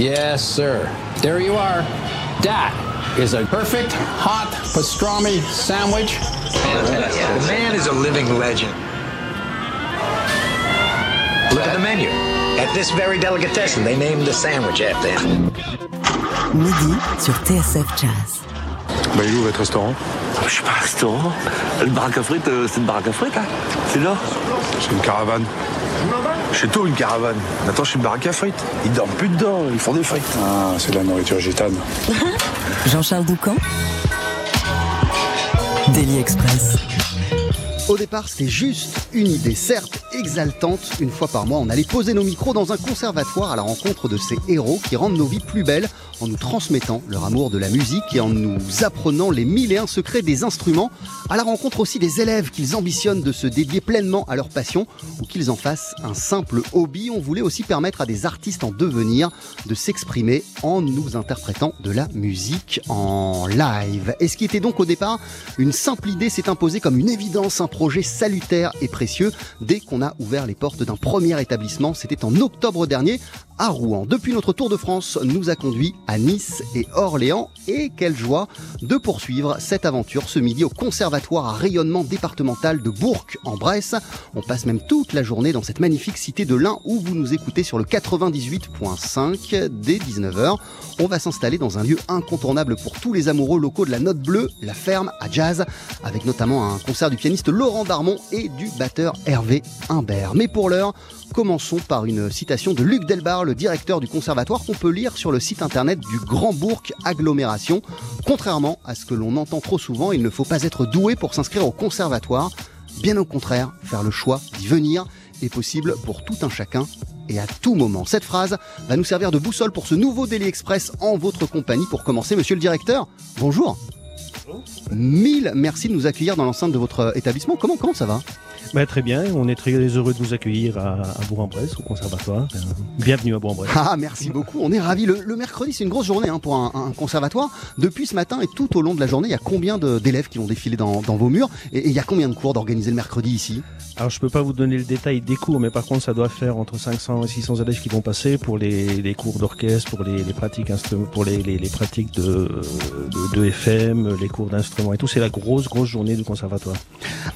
Yes, sir. There you are. That is a perfect hot pastrami sandwich. The man is a living legend. Look at the menu. At this very delicatessen, they named the sandwich after him. Midi sur TSF Jazz. Bah, il est où votre restaurant Je suis pas un restaurant. Le baraque à frites, euh, c'est une baraque à frites, hein. C'est là. C'est une caravane. Chez toi, une caravane. Je suis une baraque à frites. Ils dorment plus dedans, ils font des frites. Ah, c'est de la nourriture gitane. Jean-Charles Doucan. Daily Express. Au départ, c'était juste une idée, certes exaltante. Une fois par mois, on allait poser nos micros dans un conservatoire à la rencontre de ces héros qui rendent nos vies plus belles en nous transmettant leur amour de la musique et en nous apprenant les mille et un secrets des instruments, à la rencontre aussi des élèves qu'ils ambitionnent de se dédier pleinement à leur passion ou qu'ils en fassent un simple hobby. On voulait aussi permettre à des artistes en devenir de s'exprimer en nous interprétant de la musique en live. Et ce qui était donc au départ une simple idée s'est imposé comme une évidence, un projet salutaire et précieux dès qu'on a ouvert les portes d'un premier établissement. C'était en octobre dernier à Rouen. Depuis notre Tour de France nous a conduit à Nice et Orléans et quelle joie de poursuivre cette aventure ce midi au conservatoire à rayonnement départemental de Bourg en Bresse. On passe même toute la journée dans cette magnifique cité de l'Ain où vous nous écoutez sur le 98.5 dès 19h. On va s'installer dans un lieu incontournable pour tous les amoureux locaux de la note bleue, la ferme à jazz, avec notamment un concert du pianiste Laurent Darmon et du batteur Hervé Imbert. Mais pour l'heure, Commençons par une citation de Luc Delbar, le directeur du conservatoire, qu'on peut lire sur le site internet du Grand Bourg Agglomération. Contrairement à ce que l'on entend trop souvent, il ne faut pas être doué pour s'inscrire au conservatoire. Bien au contraire, faire le choix d'y venir est possible pour tout un chacun et à tout moment. Cette phrase va nous servir de boussole pour ce nouveau Daily Express en votre compagnie. Pour commencer, monsieur le directeur, bonjour. Mille merci de nous accueillir dans l'enceinte de votre établissement. Comment, comment ça va? Bah, très bien, on est très heureux de vous accueillir à, à Bourg-en-Bresse, au conservatoire. Euh, Bienvenue à Bourg-en-Bresse. Ah, merci beaucoup, on est ravis. Le, le mercredi, c'est une grosse journée hein, pour un, un conservatoire. Depuis ce matin et tout au long de la journée, il y a combien d'élèves qui vont défiler dans, dans vos murs et, il y a combien de cours d'organiser le mercredi ici? Alors, je peux pas vous donner le détail des cours, mais par contre, ça doit faire entre 500 et 600 élèves qui vont passer pour les, les cours d'orchestre, pour les, les pratiques pour les, les, les pratiques de, de, de FM, les cours d'instruments et tout. C'est la grosse, grosse journée du conservatoire.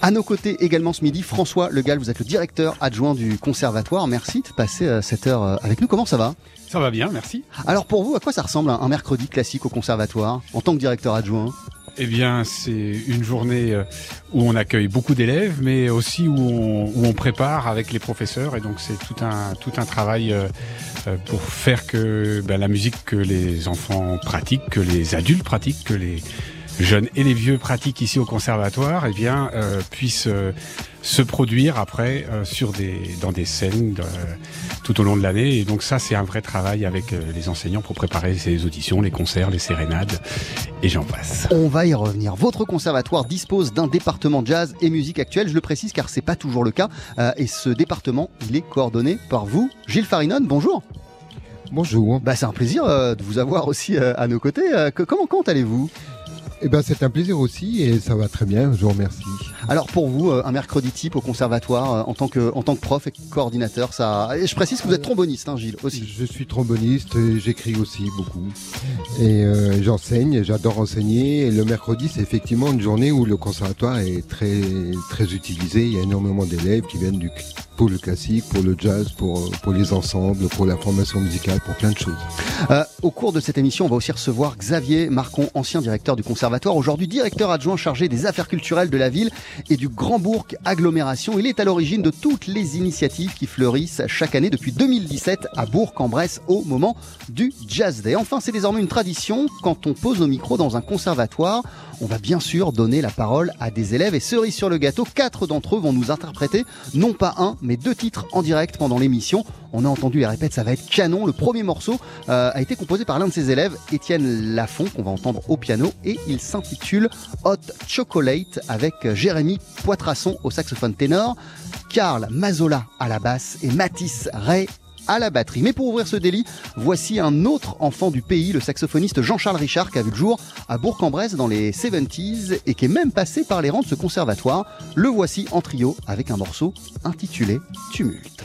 À nos côtés également ce midi, François Legal, vous êtes le directeur adjoint du conservatoire. Merci de passer euh, cette heure euh, avec nous. Comment ça va? Ça va bien, merci. Alors pour vous, à quoi ça ressemble un, mercredi classique au conservatoire en tant que directeur adjoint? Eh bien, c'est une journée euh, où on accueille beaucoup d'élèves, mais aussi où on, où on prépare avec les professeurs. Et donc, c'est tout un, tout un travail pour faire que ben, la musique que les enfants pratiquent, que les adultes pratiquent, que les jeunes et les vieux pratiquent ici au conservatoire, eh bien, euh, puissent euh, se produire après euh, sur des, dans des scènes euh, tout au long de l'année. Et donc ça, c'est un vrai travail avec euh, les enseignants pour préparer ces auditions, les concerts, les sérénades, et j'en passe. On va y revenir. Votre conservatoire dispose d'un département jazz et musique actuelle. Je le précise car c'est pas toujours le cas. Euh, et ce département, il est coordonné par vous, Gilles Farinon. Bonjour. Bonjour. Bah, c'est un plaisir euh, de vous avoir aussi euh, à nos côtés. Euh, que- comment, comment allez-vous? Eh ben, c'est un plaisir aussi et ça va très bien. Je vous remercie. Alors pour vous, euh, un mercredi type au conservatoire euh, en tant que en tant que prof et coordinateur, ça. Et je précise que vous êtes tromboniste, hein, Gilles aussi. Je suis tromboniste et j'écris aussi beaucoup. Et euh, j'enseigne, j'adore enseigner. Et le mercredi, c'est effectivement une journée où le conservatoire est très, très utilisé. Il y a énormément d'élèves qui viennent du, pour le classique, pour le jazz, pour, pour les ensembles, pour la formation musicale, pour plein de choses. Euh, au cours de cette émission, on va aussi recevoir Xavier Marcon, ancien directeur du conservatoire, aujourd'hui directeur adjoint chargé des affaires culturelles de la ville et du Grand Bourg Agglomération. Il est à l'origine de toutes les initiatives qui fleurissent chaque année depuis 2017 à Bourg-en-Bresse au moment du Jazz Day. Enfin, c'est désormais une tradition. Quand on pose nos micros dans un conservatoire, on va bien sûr donner la parole à des élèves et cerise sur le gâteau, quatre d'entre eux vont nous interpréter non pas un, mais deux titres en direct pendant l'émission. On a entendu les répètes, ça va être canon. Le premier morceau euh, a été composé par l'un de ses élèves, Étienne Lafont, qu'on va entendre au piano, et il s'intitule Hot Chocolate avec Jérémy Poitrasson au saxophone ténor, Karl Mazola à la basse et Mathis Ray à la batterie. Mais pour ouvrir ce délit, voici un autre enfant du pays, le saxophoniste Jean-Charles Richard, qui a vu le jour à Bourg-en-Bresse dans les 70s et qui est même passé par les rangs de ce conservatoire. Le voici en trio avec un morceau intitulé Tumulte.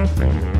Mm-hmm.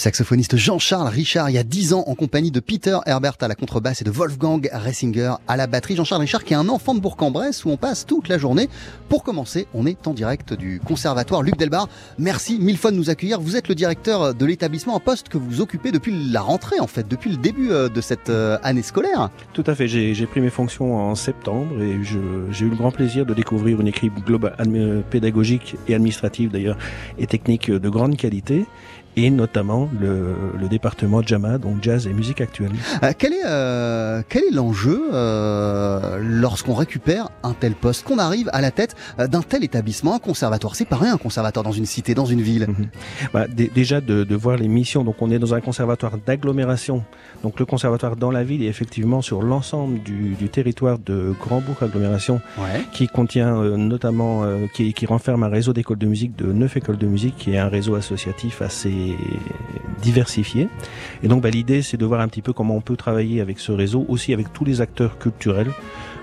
Saxophoniste Jean-Charles Richard il y a 10 ans en compagnie de Peter Herbert à la contrebasse et de Wolfgang Ressinger à la batterie. Jean-Charles Richard qui est un enfant de Bourg-en-Bresse où on passe toute la journée. Pour commencer, on est en direct du conservatoire Luc Delbar. Merci mille fois de nous accueillir. Vous êtes le directeur de l'établissement, un poste que vous occupez depuis la rentrée en fait, depuis le début euh, de cette euh, année scolaire. Tout à fait, j'ai pris mes fonctions en septembre et j'ai eu le grand plaisir de découvrir une équipe globale pédagogique et administrative d'ailleurs et technique de grande qualité et notamment le, le département JAMA, donc jazz et musique actuelle. Euh, quel est euh, quel est l'enjeu euh, lorsqu'on récupère un tel poste, qu'on arrive à la tête d'un tel établissement, un conservatoire? C'est pas rien un conservatoire dans une cité, dans une ville. Mhm. Bah, dé- déjà de, de voir les missions. Donc on est dans un conservatoire d'agglomération. Donc le conservatoire dans la ville est effectivement sur l'ensemble du, du territoire de Grand-Bourg agglomération, Ouais. qui contient notamment, qui, qui renferme un réseau d'écoles de musique de neuf écoles de musique, qui est un réseau associatif assez diversifié. Et donc bah, l'idée c'est de voir un petit peu comment on peut travailler avec ce réseau, aussi avec tous les acteurs culturels.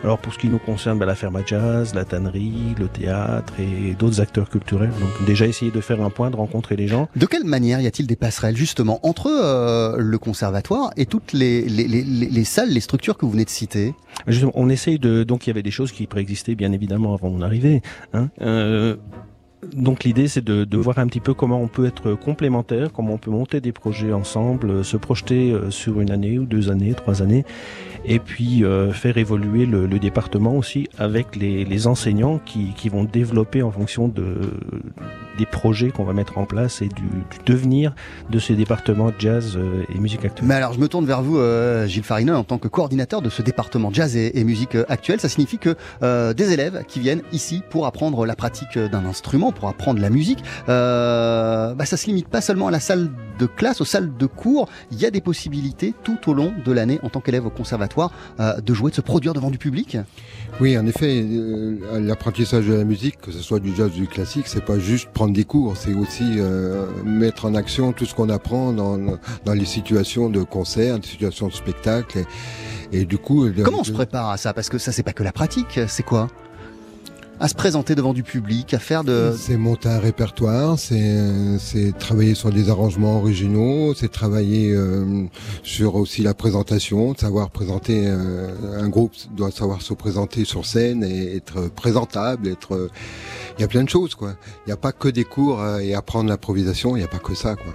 Alors pour ce qui nous concerne, bah, la ferme à jazz, la tannerie, le théâtre et d'autres acteurs culturels. Donc déjà essayer de faire un point, de rencontrer les gens. De quelle manière y a-t-il des passerelles justement entre euh, le conservatoire et toutes les, les, les, les- les salles, les structures que vous venez de citer? Justement, on essaye de. Donc il y avait des choses qui préexistaient bien évidemment avant mon arrivée. Hein. Euh, donc l'idée c'est de, voir un petit peu comment on peut être complémentaire, comment on peut monter des projets ensemble, euh, se projeter euh, sur une année ou deux années, trois années, et puis euh, faire évoluer le, département aussi avec les, enseignants qui vont développer en fonction de, des projets qu'on va mettre en place et du, devenir de ces départements jazz euh, et musique actuelle. Mais alors je me tourne vers vous, euh, Gilles Farina, en tant que coordinateur de ce département jazz et, musique euh, actuelle. Ça signifie que des élèves qui viennent ici pour apprendre la pratique d'un instrument, pour apprendre la musique, euh, bah, ça se limite pas seulement à la salle de classe, aux salles de cours. Il y a des possibilités tout au long de l'année en tant qu'élève au conservatoire de jouer, de se produire devant du public? Oui, en effet, euh, l'apprentissage de la musique, que ce soit du jazz ou du classique, c'est pas juste prendre des cours, c'est aussi euh, mettre en action tout ce qu'on apprend dans, dans les situations de concert, des situations de spectacle. Et, et du coup, le- Comment on se prépare à ça? Parce que ça, c'est pas que la pratique, c'est quoi? À se présenter devant du public, à faire de... C'est monter un répertoire, c'est travailler sur des arrangements originaux, c'est travailler euh, sur aussi la présentation, de savoir présenter euh, un groupe doit savoir se présenter sur scène et être présentable, être euh, il y a plein de choses quoi. Il n'y a pas que des cours et apprendre l'improvisation, il n'y a pas que ça quoi.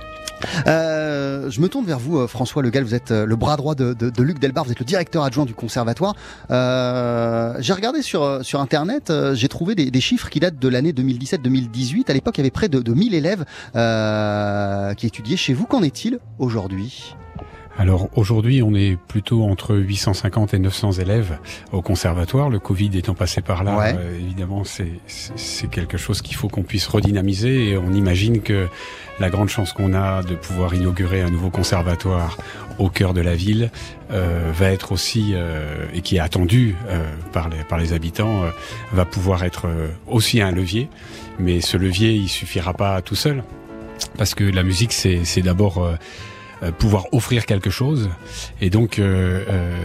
Euh, je me tourne vers vous, François Legal. Vous êtes le bras droit de, de, de Luc Delbar. Vous êtes le directeur adjoint du conservatoire. Euh, j'ai regardé sur sur internet. j'ai trouvé des, chiffres qui datent de l'année 2017-2018. À l'époque, il y avait près de, de 1000 élèves euh, qui étudiaient chez vous. Qu'en est-il aujourd'hui? Alors aujourd'hui, on est plutôt entre 850 et 900 élèves au conservatoire. Le Covid étant passé par là, Ouais. euh, évidemment, c'est quelque chose qu'il faut qu'on puisse redynamiser. Et on imagine que la grande chance qu'on a de pouvoir inaugurer un nouveau conservatoire au cœur de la ville euh, va être aussi, euh, et qui est attendu euh, par, les, par les habitants, euh, va pouvoir être aussi un levier. Mais ce levier, il suffira pas tout seul. Parce que la musique, c'est c'est d'abord... euh, pouvoir offrir quelque chose. Et donc, euh, euh,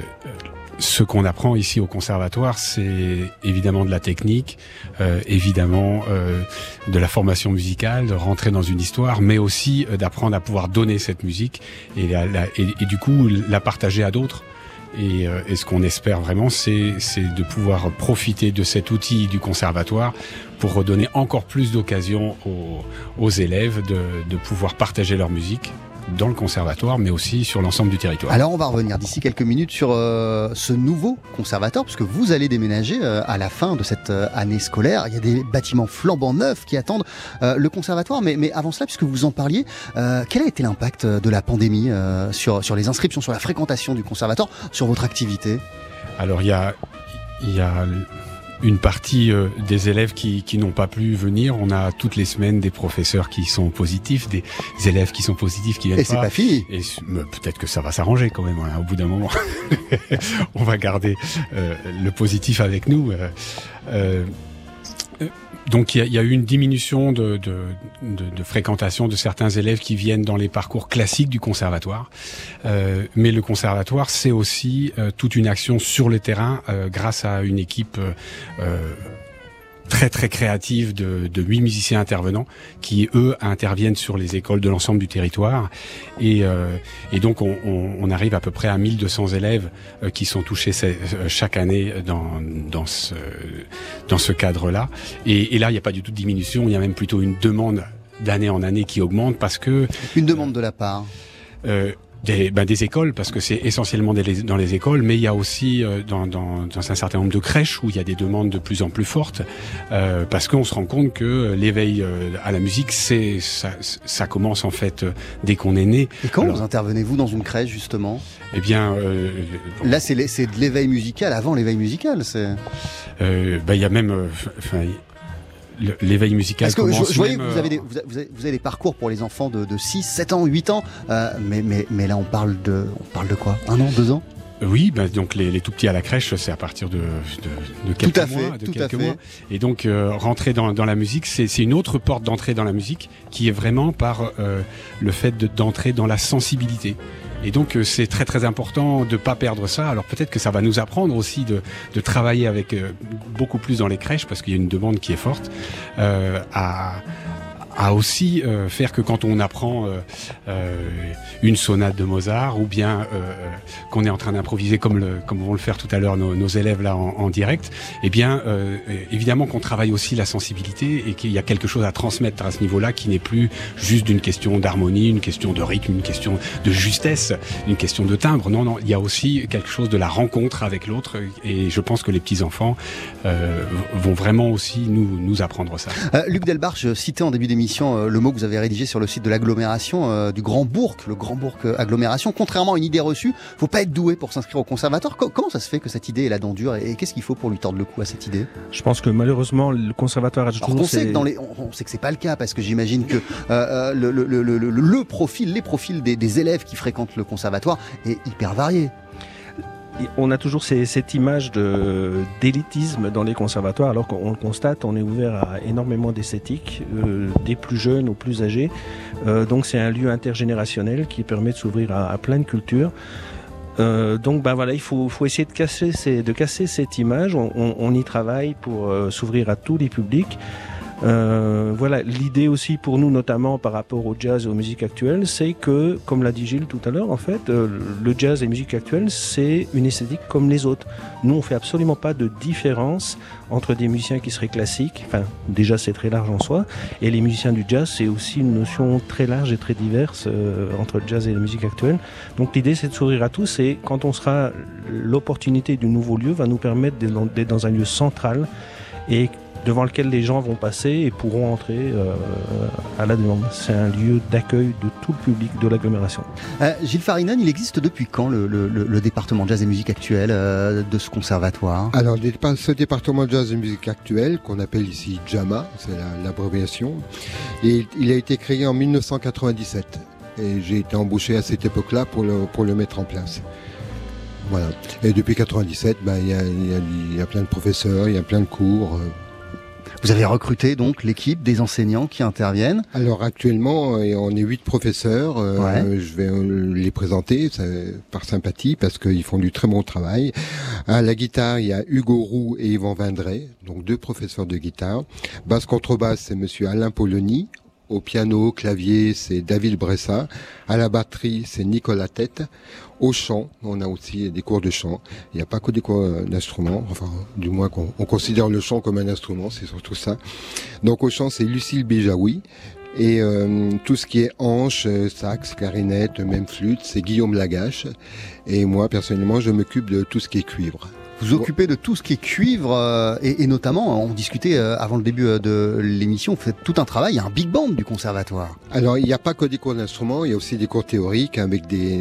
ce qu'on apprend ici au conservatoire, c'est évidemment de la technique, euh, évidemment euh, de la formation musicale, de rentrer dans une histoire, mais aussi d'apprendre à pouvoir donner cette musique et, la- la- et, du coup la partager à d'autres. Et, et ce qu'on espère vraiment, c'est de pouvoir profiter de cet outil du conservatoire pour redonner encore plus d'occasions aux, aux élèves de, de pouvoir partager leur musique dans le conservatoire, mais aussi sur l'ensemble du territoire. Alors, on va revenir d'ici quelques minutes sur euh, ce nouveau conservatoire, puisque vous allez déménager euh, à la fin de cette euh, année scolaire. Il y a des bâtiments flambant neufs qui attendent le conservatoire. Mais, mais avant cela, puisque vous en parliez, quel a été l'impact de la pandémie sur, sur les inscriptions, sur la fréquentation du conservatoire, sur votre activité? Alors il y a, il y a une partie euh, des élèves qui, qui n'ont pas pu venir. On a toutes les semaines des professeurs qui sont positifs, des élèves qui sont positifs qui viennent Et c'est pas fini. Et s- mais peut-être que ça va s'arranger quand même. hein, au bout d'un moment, on va garder euh, le positif avec nous. euh, donc il y, a- eu une diminution de, fréquentation de certains élèves qui viennent dans les parcours classiques du conservatoire. Euh, mais le conservatoire, c'est aussi euh, toute une action sur le terrain euh, grâce à une équipe très très créative de, de huit musiciens intervenants qui eux interviennent sur les écoles de l'ensemble du territoire. Et, euh, et donc on, on, on arrive à peu près à 1200 élèves euh, qui sont touchés euh, chaque année dans, dans ce, dans ce cadre-là. Et, et là il n'y a pas du tout de diminution. Il y a même plutôt une demande d'année en année qui augmente parce que Une demande de la part. euh, des, ben, des écoles, parce que c'est essentiellement des- dans les écoles, mais il y a aussi euh, dans, dans, dans un certain nombre de crèches où il y a des demandes de plus en plus fortes, euh, parce qu'on se rend compte que l'éveil euh, à la musique, c'est ça, ça commence en fait euh, dès qu'on est né. Et quand Alors, vous intervenez, vous, dans une crèche, justement? Eh bien, euh, Là, c'est de l'éveil musical avant l'éveil musical. c'est- euh, ben, il y a même, euh, enfin, l'éveil musical Parce que je, voyais que vous euh, avez, des, vous, avez, vous avez des parcours pour les enfants de, de 6, 7 ans, 8 ans. euh, mais, mais, mais là, on parle de, on parle de quoi? Un an, deux ans? Oui, ben, donc les, les tout petits à la crèche, c'est à partir de, de, de quelques Tout à mois. fait, de tout à fait. mois. Et donc euh, rentrer dans, dans la musique, c'est une autre porte d'entrée dans la musique qui est vraiment par euh, le fait de- d'entrer dans la sensibilité. Et donc euh, c'est très très important de pas perdre ça. Alors peut-être que ça va nous apprendre aussi de, de travailler avec euh, beaucoup plus dans les crèches parce qu'il y a une demande qui est forte euh, à à aussi euh, faire que quand on apprend euh, euh, une sonate de Mozart ou bien euh, qu'on est en train d'improviser comme le comme vont le faire tout à l'heure nos, nos élèves là en, en direct, eh bien euh, évidemment qu'on travaille aussi la sensibilité et qu'il y a quelque chose à transmettre à ce niveau-là qui n'est plus juste d'une question d'harmonie, une question de rythme, une question de justesse, une question de timbre. Non, non, il y a aussi quelque chose de la rencontre avec l'autre et je pense que les petits enfants euh, vont vraiment aussi nous nous apprendre ça. Euh, Luc Delbar, je citais en début d'émission euh, le mot que vous avez rédigé sur le site de l'agglomération euh, du Grand Bourg, le Grand Bourg euh, agglomération. Contrairement à une idée reçue, faut pas être doué pour s'inscrire au conservatoire. Co- comment ça se fait que cette idée est la dent dure et, qu'est-ce qu'il faut pour lui tordre le cou à cette idée? Je pense que malheureusement, le conservatoire a Alors toujours qu'on sait ses- que dans les, on, on sait que c'est pas le cas parce que j'imagine que euh, le, le, le, le, le profil, les profils des, des élèves qui fréquentent le conservatoire est hyper varié. On a toujours cette image d'élitisme dans les conservatoires, alors qu'on le constate, on est ouvert à énormément d'esthétique, euh, des plus jeunes aux plus âgés. Euh, donc c'est un lieu intergénérationnel qui permet de s'ouvrir à, plein de cultures. Euh, donc ben voilà, il faut, essayer de casser, cette image. On, y travaille pour s'ouvrir à tous les publics. Euh, voilà, l'idée aussi pour nous, notamment par rapport au jazz et aux musiques actuelles, c'est que, comme l'a dit Gilles tout à l'heure, en fait, euh, le jazz et les musiques actuelles, c'est une esthétique comme les autres. Nous, on fait absolument pas de différence entre des musiciens qui seraient classiques, enfin, déjà c'est très large en soi, et les musiciens du jazz, c'est aussi une notion très large et très diverse euh, entre le jazz et la musique actuelle. Donc l'idée, c'est de s'ouvrir à tous, et quand on sera, l'opportunité du nouveau lieu va nous permettre d'être dans- dans un lieu central et devant lequel les gens vont passer et pourront entrer euh, à la demande. C'est un lieu d'accueil de tout le public de l'agglomération. Euh, Gilles Farinan, il existe depuis quand le, le- le- le département jazz et musique actuelle euh, de ce conservatoire? Alors, ce département de jazz et musique actuelle, qu'on appelle ici JAMA, c'est la- l'abréviation, et il a été créé en 1997. Et j'ai été embauché à cette époque-là pour le, pour le mettre en place. Voilà. Et depuis 97, ben, il y, a, il y a- il y a plein de professeurs, il y a plein de cours. euh. Vous avez recruté donc l'équipe des enseignants qui interviennent. Alors actuellement, euh, on est huit professeurs. euh, Ouais. Je vais euh, les présenter par sympathie parce qu'ils font du très bon travail. À la guitare, il y a Hugo Roux et Yvan Vindray, donc deux professeurs de guitare. Basse contrebasse, c'est Monsieur Alain Polony. Au piano, clavier, c'est David Bressa. À la batterie, c'est Nicolas Tête. Au chant, on a aussi des cours de chant. Il n'y a pas que des cours euh, d'instruments, enfin, du moins qu'on on considère le chant comme un instrument, c'est surtout ça. Donc au chant, c'est Lucille Béjaoui. Et euh, tout ce qui est hanche, euh, sax, clarinette, même flûte, c'est Guillaume Lagache. Et moi, personnellement, je m'occupe de tout ce qui est cuivre. Vous occupez de tout ce qui est cuivre euh, et, et notamment, on discutait euh, avant le début euh, de l'émission, vous faites tout un travail, il y a un big band du conservatoire. Alors, il n'y a pas que des cours d'instruments, il y a aussi des cours théoriques avec des,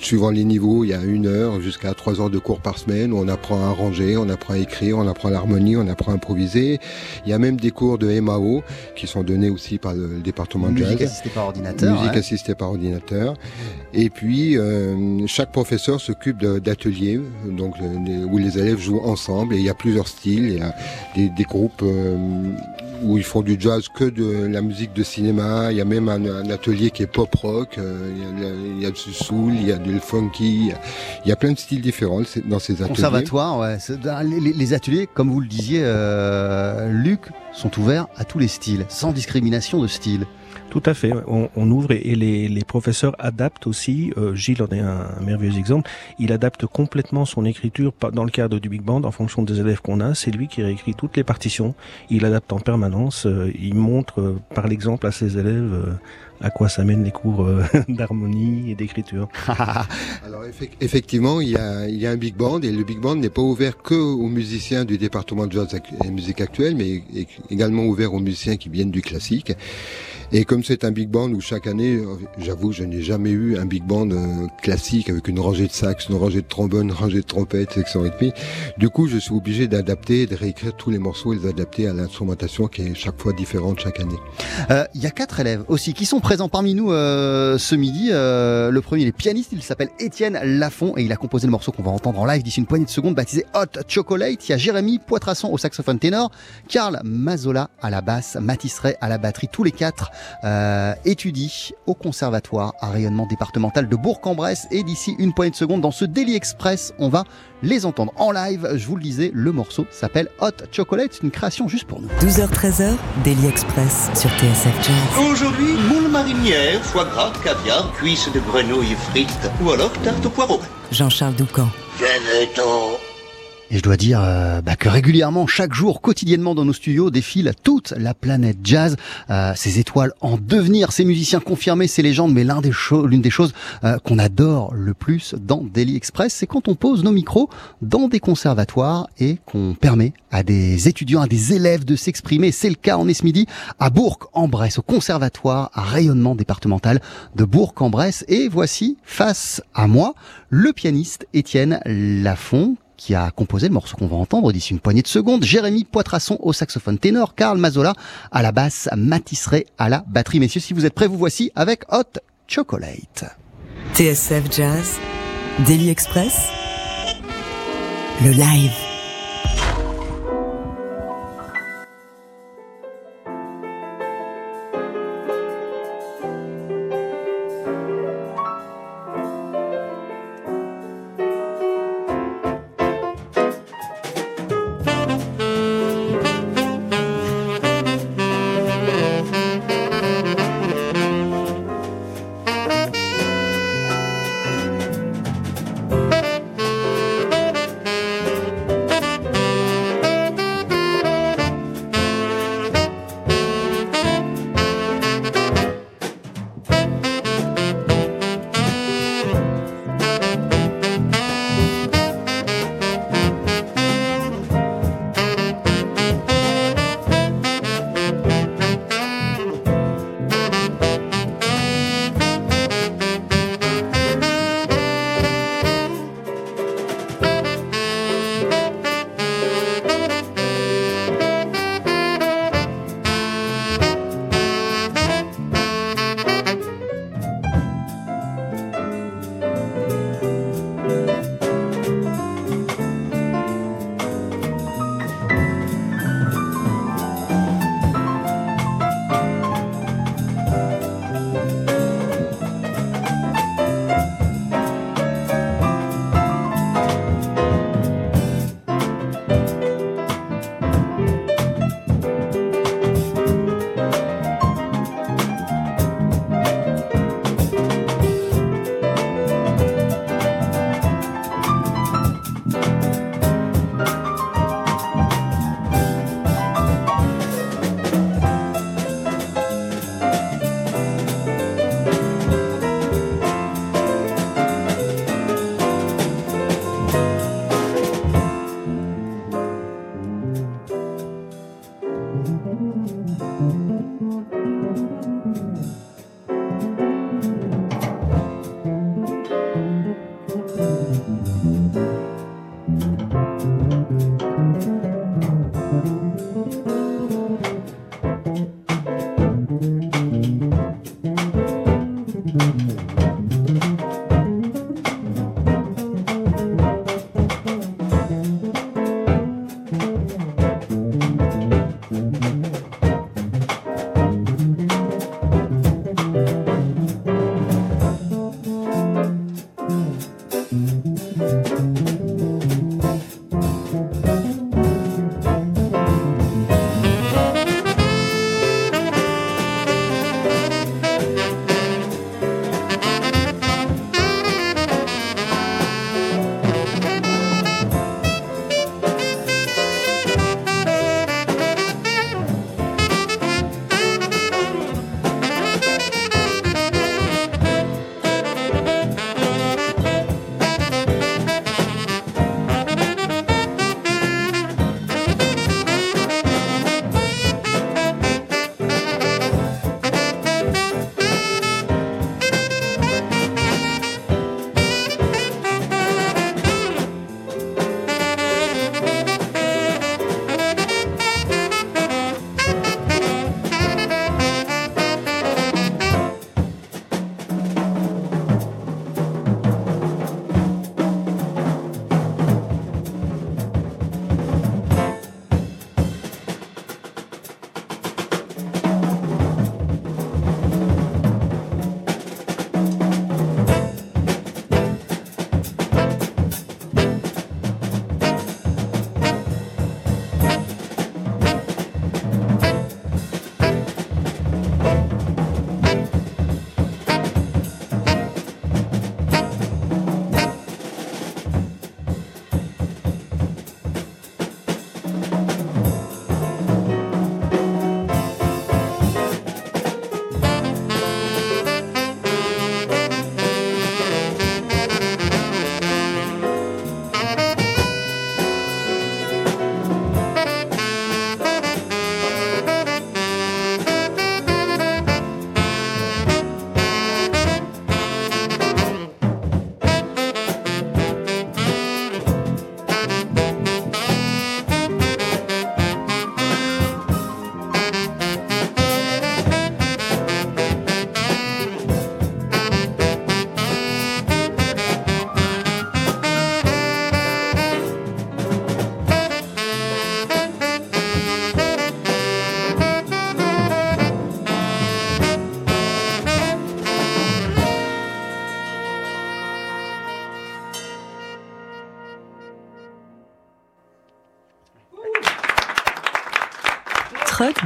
suivant les niveaux, il y a une heure jusqu'à trois heures de cours par semaine où on apprend à arranger, on apprend à écrire, on apprend l'harmonie, on apprend à improviser. Il y a même des cours de MAO qui sont donnés aussi par le, le département de Musique jazz. assistée par ordinateur. Musique ouais. assistée par ordinateur. Et puis, euh, chaque professeur s'occupe d'ateliers donc, des- où les élèves jouent ensemble. Et il y a plusieurs styles. Il y a des, groupes euh, où ils font du jazz que de la musique de cinéma. Il y a même un, atelier qui est pop-rock. euh, il, y a, du soul, il y a du funky. Il y a, plein de styles différents dans ces ateliers. Conservatoire, ouais. Les, ateliers, comme vous le disiez, euh, Luc, sont ouverts à tous les styles, sans discrimination de style. Tout à fait. On, ouvre et, les, professeurs adaptent aussi. Euh, Gilles en est un, un, merveilleux exemple. Il adapte complètement son écriture dans le cadre du big band en fonction des élèves qu'on a. C'est lui qui réécrit toutes les partitions. Il adapte en permanence. Euh, il montre euh, par l'exemple à ses élèves euh, à quoi ça mène les cours euh, d'harmonie et d'écriture. Alors effectivement, il y, a, il y, a, un big band et le big band n'est pas ouvert que aux musiciens du département de jazz et musique actuelle, mais également ouvert aux musiciens qui viennent du classique. Et comme c'est un big band où chaque année, j'avoue, je n'ai jamais eu un big band euh, classique avec une rangée de sax, une rangée de trombone, une rangée de trompette, section rythmique. Du coup, je suis obligé d'adapter, de réécrire tous les morceaux et les adapter à l'instrumentation qui est chaque fois différente chaque année. Il euh, y a quatre élèves aussi qui sont présents parmi nous euh, ce midi. Euh, le premier, il est pianiste, il s'appelle Étienne Lafont et il a composé le morceau qu'on va entendre en live d'ici une poignée de secondes, baptisé Hot Chocolate. Il y a Jérémy Poitrasson au saxophone ténor, Karl Mazola à la basse, Mathis Ray à la batterie. Tous les quatre euh, étudient au conservatoire à rayonnement départemental de Bourg-en-Bresse et d'ici une poignée de secondes dans ce Daily Express, on va les entendre en live. Je vous le disais, le morceau s'appelle Hot Chocolate, c'est une création juste pour nous. 12h-13h, Daily Express sur TSF Jazz. Aujourd'hui, moule marinière, foie gras, caviar, cuisses de grenouille frites ou alors tarte au poireau. Jean-Charles Doucan. Venez-t'en et je dois dire euh, bah, que régulièrement, chaque jour, quotidiennement dans nos studios, défile toute la planète jazz, euh, ces étoiles en devenir, ces musiciens confirmés, ces légendes. Mais l'un des l'une des choses euh, qu'on adore le plus dans Daily Express, c'est quand on pose nos micros dans des conservatoires et qu'on permet à des étudiants, à des élèves de s'exprimer. C'est le cas en ce midi à Bourg-en-Bresse, au conservatoire à rayonnement départemental de Bourg-en-Bresse. Et voici face à moi le pianiste Étienne Lafont qui a composé le morceau qu'on va entendre d'ici une poignée de secondes. Jérémy Poitrasson au saxophone ténor, Karl Mazola à la basse, Matisseray à la batterie. Messieurs, si vous êtes prêts, vous voici avec Hot Chocolate. TSF Jazz, Daily Express, le live.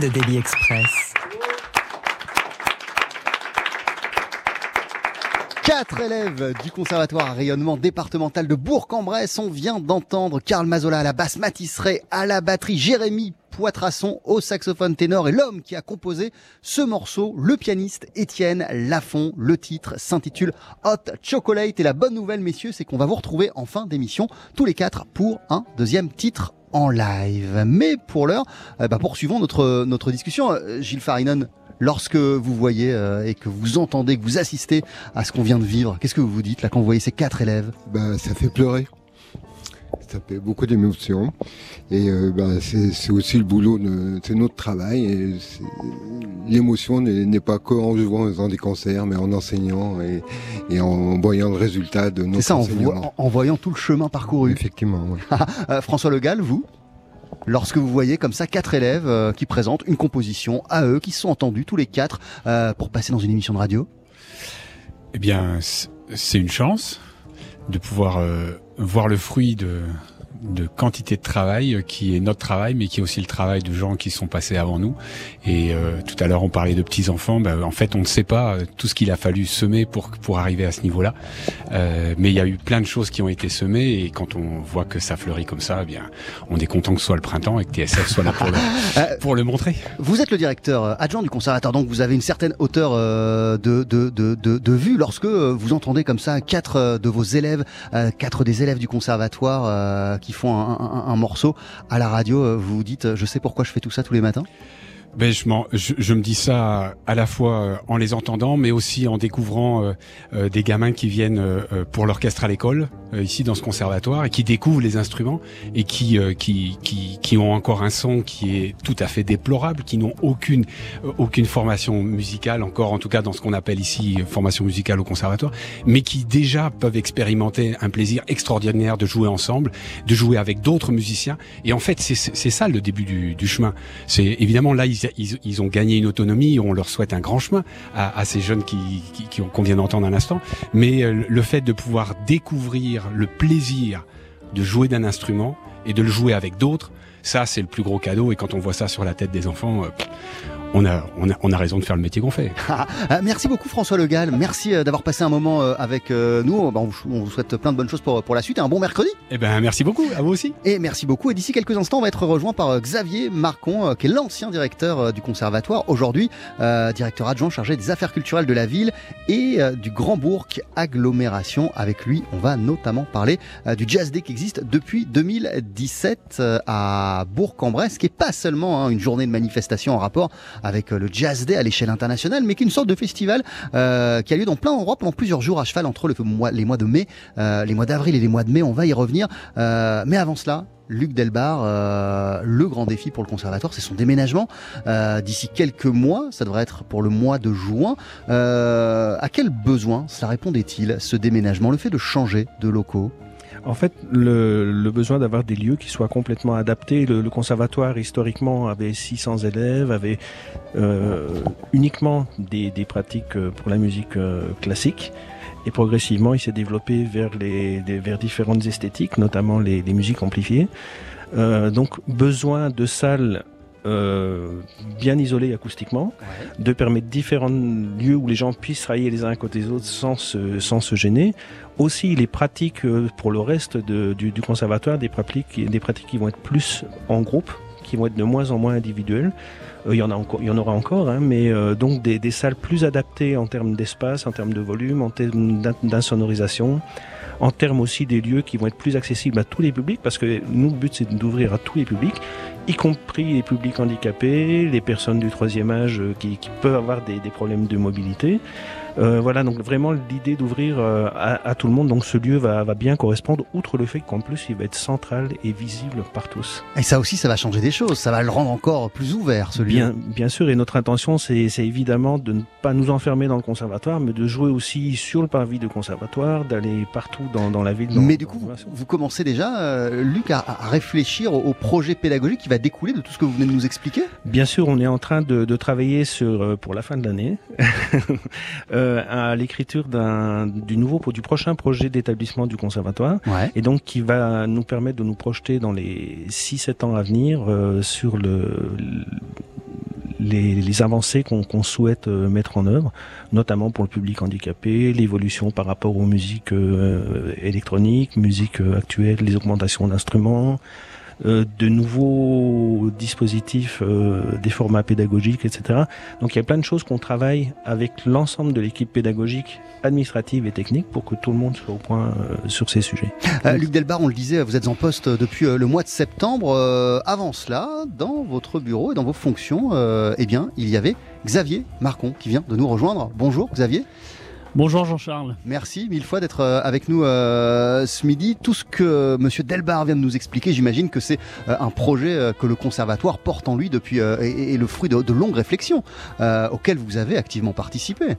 De Daily Express. Quatre élèves du conservatoire à rayonnement départemental de Bourg-en-Bresse. On vient d'entendre Karl Mazola à la basse, Mathis Ray à la batterie, Jérémy Poitrasson au saxophone ténor et l'homme qui a composé ce morceau, le pianiste Étienne Lafont. Le titre s'intitule Hot Chocolate et la bonne nouvelle messieurs, c'est qu'on va vous retrouver en fin d'émission tous les quatre pour un deuxième titre en live. Mais pour l'heure, euh, bah, poursuivons notre, notre discussion. Euh, Gilles Farinen, lorsque vous voyez euh, et que vous entendez, que vous assistez à ce qu'on vient de vivre, qu'est-ce que vous vous dites là quand vous voyez ces quatre élèves? Ben, ça fait pleurer. Ça fait beaucoup d'émotions. Et euh, ben, c'est c'est aussi le boulot, de- c'est notre travail. et c'est- L'émotion n'est n'est pas qu'en jouant en faisant des concerts, mais en enseignant et, et en voyant le résultat de C'est notre ça, en, enseignement. vo- en- en voyant tout le chemin parcouru. Effectivement, oui. Euh, François Le Gall, vous Lorsque vous voyez comme ça quatre élèves euh, qui présentent une composition à eux, qui se sont entendus tous les quatre euh, pour passer dans une émission de radio, Eh bien, c'est une chance de pouvoir euh, voir le fruit de, de quantité de travail euh, qui est notre travail, mais qui est aussi le travail de gens qui sont passés avant nous. Et euh, tout à l'heure, on parlait de petits enfants. Ben, en fait, on ne sait pas euh, tout ce qu'il a fallu semer pour pour arriver à ce niveau-là. Euh, mais il y a eu plein de choses qui ont été semées, et quand on voit que ça fleurit comme ça, eh bien, on est content que ce soit le printemps et que TSF soit là pour le, pour le montrer. Vous êtes le directeur euh, adjoint du conservatoire, donc vous avez une certaine hauteur euh, de, de, de, de, de vue. Lorsque euh, vous entendez comme ça quatre euh, de vos élèves, euh, quatre des élèves du conservatoire euh, font un, un- un morceau à la radio, euh, vous vous dites, euh, je sais pourquoi je fais tout ça tous les matins? Ben, je, je, je me dis ça à la fois euh, en les entendant, mais aussi en découvrant euh, euh, des gamins qui viennent euh, euh, pour l'orchestre à l'école, euh, ici dans ce conservatoire, et qui découvrent les instruments et qui, qui, qui, qui ont encore un son qui est tout à fait déplorable, qui n'ont aucune, aucune formation musicale, encore en tout cas dans ce qu'on appelle ici formation musicale au conservatoire, mais qui déjà peuvent expérimenter un plaisir extraordinaire de jouer ensemble, de jouer avec d'autres musiciens. Et en fait, c'est ça le début du, du chemin. C'est évidemment là, ils, ils ont gagné une autonomie. On leur souhaite un grand chemin à, à ces jeunes qui, qui, qu'on vient d'entendre un instant. Mais euh, le fait de pouvoir découvrir le plaisir de jouer d'un instrument et de le jouer avec d'autres, ça c'est le plus gros cadeau. Et quand on voit ça sur la tête des enfants, euh, on a, on a, on a raison de faire le métier qu'on fait. Euh, merci beaucoup François Le Gall, merci euh, d'avoir passé un moment euh, avec euh, nous. Bah, on, vous- souhaite plein de bonnes choses pour, pour la suite et un bon mercredi. Eh ben merci beaucoup, à vous aussi. Et merci beaucoup. Et d'ici quelques instants, on va être rejoint par Xavier Marcon, qui est l'ancien directeur du conservatoire, aujourd'hui euh, directeur adjoint chargé des affaires culturelles de la ville et euh, du Grand Bourg agglomération. Avec lui, on va notamment parler euh, du Jazz Day qui existe depuis 2017 euh, à Bourg-en-Bresse, qui est pas seulement hein, une journée de manifestation en rapport avec euh, le Jazz Day à l'échelle internationale, mais qui est une sorte de festival euh, qui a lieu dans plein d'endroits pendant plusieurs jours à cheval entre les mois de mai, euh, les mois d'avril et les mois de mai. On va y revenir. Mais avant cela, Luc Delbar, le grand défi pour le conservatoire, c'est son déménagement. D'ici quelques mois, ça devrait être pour le mois de juin. À quel besoin cela répondait-il, ce déménagement, le fait de changer de locaux? En fait, le, le besoin d'avoir des lieux qui soient complètement adaptés. Le, le conservatoire, historiquement, avait 600 élèves, avait euh, uniquement des, des pratiques euh, pour la musique euh, classique. Et progressivement, il s'est développé vers, les, des- vers différentes esthétiques, notamment les, les musiques amplifiées. Euh, donc, besoin de salles euh, bien isolées acoustiquement, de permettre différents lieux où les gens puissent travailler les uns à côté des autres sans se, sans se gêner. Aussi, les pratiques euh, pour le reste de- du, du conservatoire, des pratiques, des pratiques qui vont être plus en groupe, qui vont être de moins en moins individuelles. Euh, il y en a encore, il y en aura encore, hein, mais euh, donc des, des salles plus adaptées en termes d'espace, en termes de volume, en termes d'in- d'insonorisation, en termes aussi des lieux qui vont être plus accessibles à tous les publics, parce que nous, le but, c'est d'ouvrir à tous les publics, y compris les publics handicapés, les personnes du troisième âge euh, qui, qui peuvent avoir des, des problèmes de mobilité. Euh, voilà, donc vraiment l'idée d'ouvrir euh, à, à tout le monde. Donc ce lieu va, va bien correspondre, outre le fait qu'en plus il va être central et visible par tous. Et ça aussi, ça va changer des choses. Ça va le rendre encore plus ouvert, ce lieu. Bien, bien sûr, et notre intention, c'est c'est évidemment de ne pas nous enfermer dans le conservatoire, mais de jouer aussi sur le parvis du conservatoire, d'aller partout dans, dans la ville. dans- Mais du coup, vous commencez déjà, euh, Luc, à, à réfléchir au, au projet pédagogique qui va découler de tout ce que vous venez de nous expliquer? Bien sûr, on est en train de, de travailler sur euh, pour la fin de l'année euh, à l'écriture du nouveau du prochain projet d'établissement du conservatoire Ouais. et donc qui va nous permettre de nous projeter dans les 6-7 ans à venir euh, sur le les, les avancées qu'on souhaite euh, mettre en œuvre, notamment pour le public handicapé, l'évolution par rapport aux musiques euh, électroniques, musique euh, actuelle, les augmentations d'instruments, euh, de nouveaux dispositifs, euh, des formats pédagogiques, etc. Donc il y a plein de choses qu'on travaille avec l'ensemble de l'équipe pédagogique, administrative et technique pour que tout le monde soit au point euh, sur ces sujets. Euh, Luc Delbar, on le disait, vous êtes en poste depuis euh, le mois de septembre. Euh, avant cela, dans votre bureau et dans vos fonctions, euh, eh bien, il y avait Xavier Marcon qui vient de nous rejoindre. Bonjour Xavier. Bonjour Jean-Charles. Merci mille fois d'être euh, avec nous euh, ce midi. Tout ce que Monsieur Delbar vient de nous expliquer, j'imagine que c'est euh, un projet euh, que le conservatoire porte en lui depuis euh, et, et le fruit de, de longues réflexions euh, auxquelles vous avez activement participé.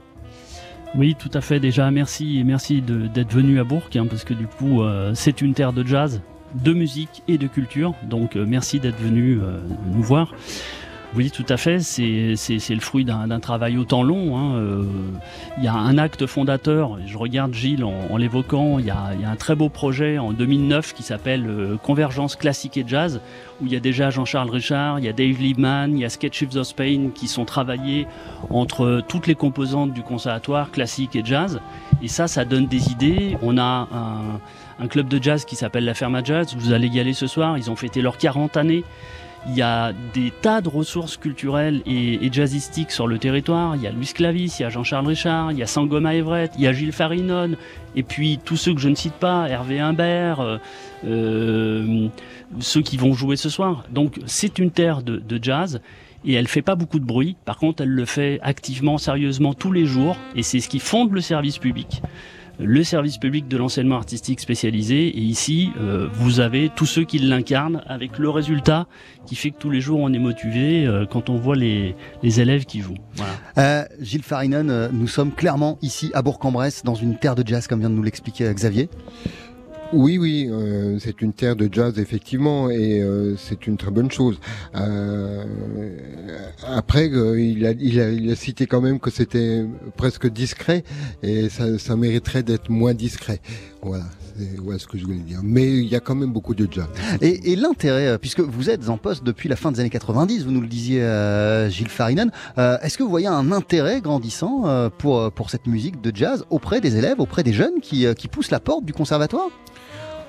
Oui, tout à fait. Déjà, merci, merci d'être venu à Bourg, hein, parce que du coup, euh, c'est une terre de jazz, de musique et de culture. Donc, euh, merci d'être venu euh, nous voir. Oui, tout à fait. C'est c'est- c'est le fruit d'un d'un travail au temps long. hein. Euh, Il y a un acte fondateur. Je regarde Gilles en, en l'évoquant. Il y, a, il y a un très beau projet en 2009 qui s'appelle euh, Convergence classique et jazz, où il y a déjà Jean-Charles Richard, il y a Dave Liebman, il y a Sketches of Spain qui sont travaillés entre toutes les composantes du conservatoire classique et jazz. Et ça, ça donne des idées. On a un, un club de jazz qui s'appelle la Ferma Jazz. Vous allez y aller ce soir. Ils ont fêté leurs 40 années. Il y a des tas de ressources culturelles et, jazzistiques sur le territoire. Il y a Louis Clavis, il y a Jean-Charles Richard, il y a Sangoma Everett, il y a Gilles Farinon, et puis tous ceux que je ne cite pas, Hervé Humbert, euh, euh, ceux qui vont jouer ce soir. Donc c'est une terre de, de jazz et elle fait pas beaucoup de bruit. Par contre, elle le fait activement, sérieusement tous les jours et c'est ce qui fonde le service public. Le service public de l'enseignement artistique spécialisé et ici euh, vous avez tous ceux qui l'incarnent avec le résultat qui fait que tous les jours on est motivé euh, quand on voit les, les élèves qui jouent. Voilà. Euh, Gilles Farinen, euh, nous sommes clairement ici à Bourg-en-Bresse dans une terre de jazz comme vient de nous l'expliquer Xavier. Oui, oui, euh, c'est une terre de jazz effectivement, et euh, c'est une très bonne chose. Euh, après, euh, il, a, il, a, il a cité quand même que c'était presque discret, et ça, ça mériterait d'être moins discret. Voilà, c'est ce que je voulais dire. Mais il y a quand même beaucoup de jazz. Et, et l'intérêt, euh, puisque vous êtes en poste depuis la fin des années 90, vous nous le disiez euh, Gilles Farinen, euh, est-ce que vous voyez un intérêt grandissant euh, pour, pour cette musique de jazz auprès des élèves, auprès des jeunes qui, euh, qui poussent la porte du conservatoire?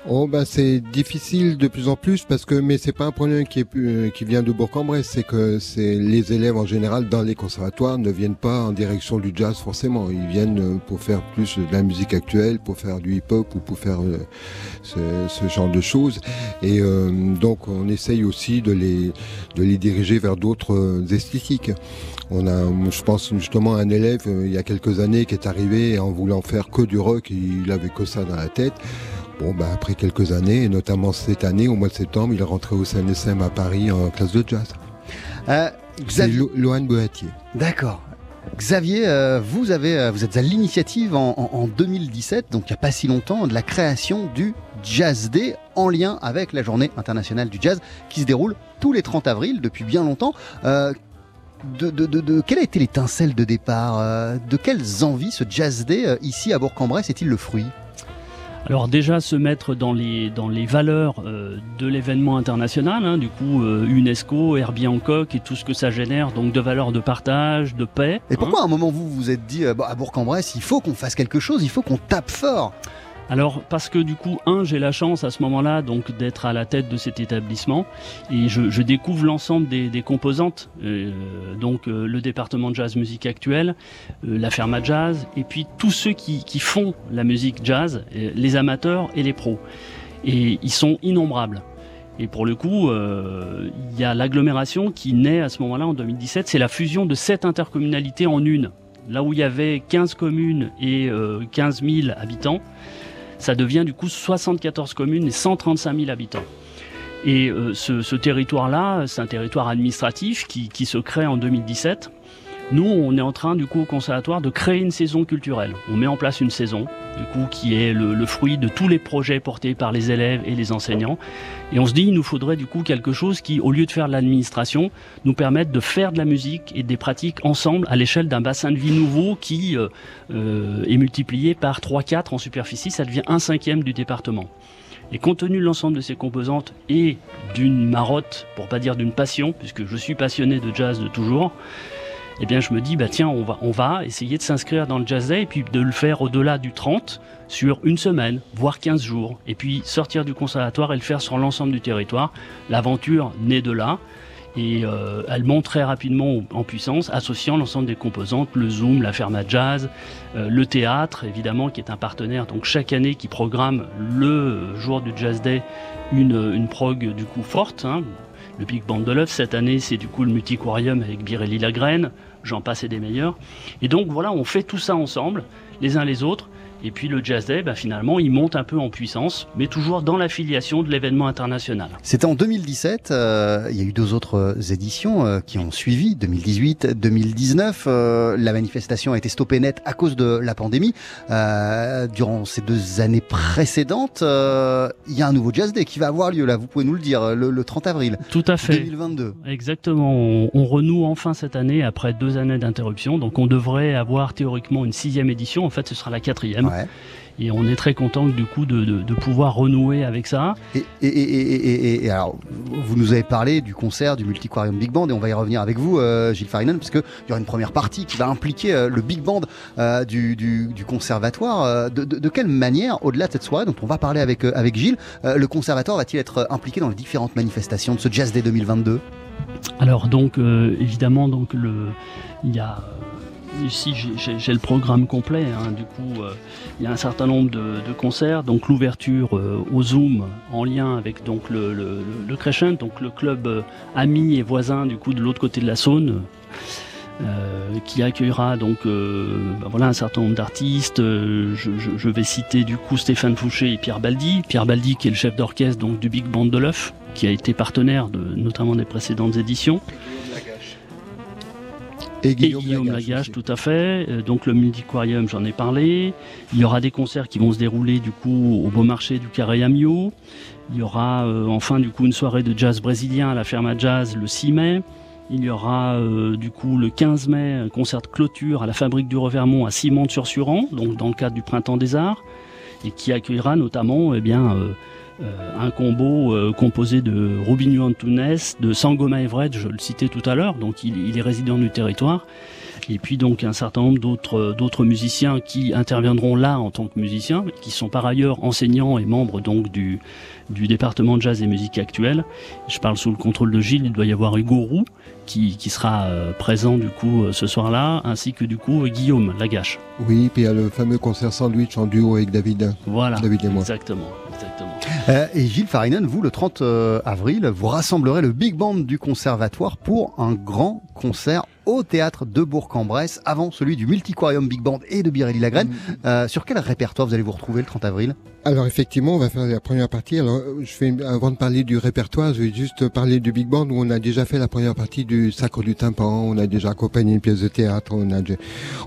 Oh ben c'est difficile de plus en plus parce que mais c'est pas un problème qui est euh, qui vient de Bourg-en-Bresse, c'est que c'est les élèves en général dans les conservatoires ne viennent pas en direction du jazz forcément, ils viennent euh, pour faire plus de la musique actuelle, pour faire du hip-hop ou pour faire euh, ce, ce genre de choses et euh, donc on essaye aussi de les de les diriger vers d'autres esthétiques. On a, je pense justement, un élève il y a quelques années qui est arrivé en voulant faire que du rock, il avait que ça dans la tête. Bon, bah, après quelques années, et notamment cette année, au mois de septembre, il est rentré au CNSM à Paris en classe de jazz. Euh, C'est Xavier, Lo- Lohan Boatier. d'accord. Xavier, euh, vous avez, euh, vous êtes à l'initiative en, en- en 2017, donc il n'y a pas si longtemps, de la création du Jazz Day en lien avec la Journée internationale du jazz qui se déroule tous les 30 avril depuis bien longtemps. Euh, de, de, de, de- quelle a été l'étincelle de départ? De quelles envies ce Jazz Day ici à Bourg-en-Bresse est-il le fruit? Alors déjà se mettre dans les, dans les valeurs euh, de l'événement international, hein, du coup euh, UNESCO, Herbie Hancock et tout ce que ça génère, donc de valeurs de partage, de paix. Et hein. pourquoi à un moment vous vous êtes dit euh, bah, à Bourg-en-Bresse il faut qu'on fasse quelque chose, il faut qu'on tape fort? Alors parce que du coup, un, j'ai la chance à ce moment-là donc d'être à la tête de cet établissement et je, découvre l'ensemble des, composantes, euh, donc euh, le département de jazz musique actuelle, euh, la Ferma Jazz et puis tous ceux qui, font la musique jazz, euh, les amateurs et les pros. Et ils sont innombrables. Et pour le coup, il y a l'agglomération qui naît à ce moment-là en 2017, c'est la fusion de sept intercommunalités en une. Là où il y avait 15 communes et euh, 15 000 habitants, ça devient du coup 74 communes et 135 000 habitants. Et euh, ce, territoire-là, c'est un territoire administratif qui se crée en 2017. Nous, on est en train, du coup, au conservatoire, de créer une saison culturelle. On met en place une saison, du coup, qui est le, fruit de tous les projets portés par les élèves et les enseignants. Et on se dit, il nous faudrait, du coup, quelque chose qui, au lieu de faire de l'administration, nous permette de faire de la musique et des pratiques ensemble à l'échelle d'un bassin de vie nouveau qui euh, euh, est multiplié par 3-4 en superficie. Ça devient un cinquième du département. Et compte tenu de l'ensemble de ces composantes et d'une marotte, pour pas dire d'une passion, puisque je suis passionné de jazz de toujours, eh bien je me dis bah tiens on va essayer de s'inscrire dans le Jazz Day et puis de le faire au-delà du 30 sur une semaine, voire 15 jours et puis sortir du conservatoire et le faire sur l'ensemble du territoire. L'aventure naît de là et euh, elle monte très rapidement en puissance, associant l'ensemble des composantes, le Zoom, la Ferma Jazz, euh, le théâtre évidemment qui est un partenaire donc chaque année qui programme le jour du Jazz Day une, une prog du coup forte. Hein. Le Big Band de l'œuf cette année c'est du coup le Multiquarium avec Birelli Lagraine, j'en passe et des meilleurs. Et donc voilà, on fait tout ça ensemble, les uns les autres. Et puis le Jazz Day, bah, finalement, il monte un peu en puissance, mais toujours dans l'affiliation de l'événement international. C'était en 2017. euh, il y a eu deux autres euh, éditions euh, qui ont suivi, 2018, 2019. Euh, la manifestation a été stoppée net à cause de la pandémie. Euh, durant ces deux années précédentes, euh, il y a un nouveau Jazz Day qui va avoir lieu là. Vous pouvez nous le dire, le, le 30 avril. Tout à fait. 2022. Exactement. On, on renoue enfin cette année après deux années d'interruption. Donc on devrait avoir théoriquement une sixième édition. En fait, ce sera la quatrième. Ouais. Et on est très content du coup de, de, de pouvoir renouer avec ça. Et, et, et, et, et alors, vous nous avez parlé du concert du Multiquarium Big Band et on va y revenir avec vous, euh, Gilles Farinen, parce qu'il y aura une première partie qui va impliquer euh, le Big Band euh, du, du, du, conservatoire. De, quelle manière, au-delà de cette soirée dont on va parler avec, avec Gilles, le conservatoire va-t-il être impliqué dans les différentes manifestations de ce Jazz Day 2022 Alors donc, évidemment, donc le, il y a Ici, j'ai le programme complet. Hein. Du coup, euh, il y a un certain nombre de, de concerts. Donc, l'ouverture euh, au Zoom en lien avec donc le, le, le Crescent, donc le club euh, ami et voisin du coup de l'autre côté de la Saône. Euh, qui accueillera donc euh, ben voilà un certain nombre d'artistes. Je, je, je, vais citer du coup Stéphane Fouché et Pierre Baldi. Pierre Baldi qui est le chef d'orchestre donc du Big Band de l'œuf, qui a été partenaire de notamment des précédentes éditions. Et Guillaume, et Guillaume Lagache, Lagache, tout à fait. Euh, donc le Multiquarium, j'en ai parlé. Il y aura des concerts qui vont se dérouler du coup au Beau Marché du Carré Amio. Il y aura euh, enfin du coup une soirée de jazz brésilien à la Ferma Jazz le 6 mai. Il y aura euh, du coup le 15 mai un concert de clôture à la Fabrique du Revermont à Simon-sur-Suran, donc dans le cadre du Printemps des Arts, et qui accueillera notamment eh bien euh, un combo euh, composé de Rubinho Antunes, de Sangoma Everett, je le citais tout à l'heure, donc il, il, est résident du territoire, et puis donc un certain nombre d'autres d'autres musiciens qui interviendront là en tant que musiciens, qui sont par ailleurs enseignants et membres donc du du département de jazz et musique actuelle. Je parle sous le contrôle de Gilles, il doit y avoir Hugo Roux qui, qui sera euh, présent du coup euh, ce soir-là, ainsi que du coup Guillaume Lagache. Oui, puis il y a le fameux concert sandwich en duo avec David. Voilà, David et moi. exactement. exactement. Euh, et Gilles Farinen, vous, le 30 avril, vous rassemblerez le Big Band du Conservatoire pour un grand concert au théâtre de Bourg-en-Bresse, avant celui du Multiquarium Big Band et de Birelli Lagraine. Mmh. Euh, sur quel répertoire vous allez vous retrouver le 30 avril? Alors effectivement, on va faire la première partie. Alors, je fais avant de parler du répertoire, je vais juste parler du Big Band où on a déjà fait la première partie du Sacre du Tympan. On a déjà accompagné une pièce de théâtre, on a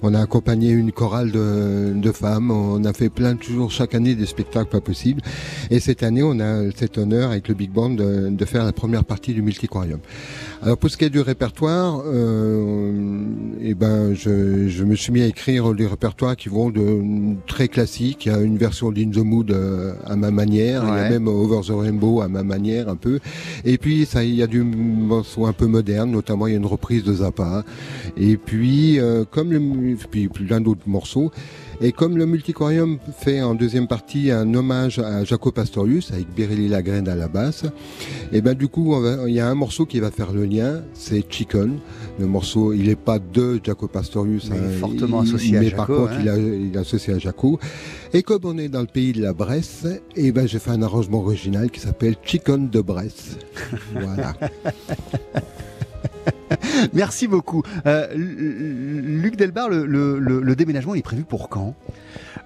on a accompagné une chorale de, de femmes. On a fait plein toujours chaque année des spectacles pas possibles. Et cette année, on a cet honneur avec le Big Band de, de faire la première partie du Multiquarium. Alors pour ce qui est du répertoire, euh, eh ben je, je, me suis mis à écrire des répertoires qui vont de très classiques. Il y a une version d'In the Mood euh, à ma manière, ouais. il y a même Over the Rainbow à ma manière un peu. Et puis ça, il y a du morceau un peu moderne, notamment il y a une reprise de Zappa. Et puis euh, comme le, puis plein d'autres morceaux. Et comme le Multiquarium fait en deuxième partie un hommage à Jaco Pastorius avec Birelli Lagraine à la basse, et ben du coup il y a un morceau qui va faire le lien, c'est Chicken. Le morceau, il n'est pas de Jaco Pastorius, mais hein, fortement associé mais à Jaco. par contre, hein. il, a, il est associé à Jaco. Et comme on est dans le pays de la Bresse, et ben j'ai fait un arrangement original qui s'appelle Chicken de Bresse. voilà. Merci beaucoup. Euh, Luc Delbar, le, déménagement est prévu pour quand?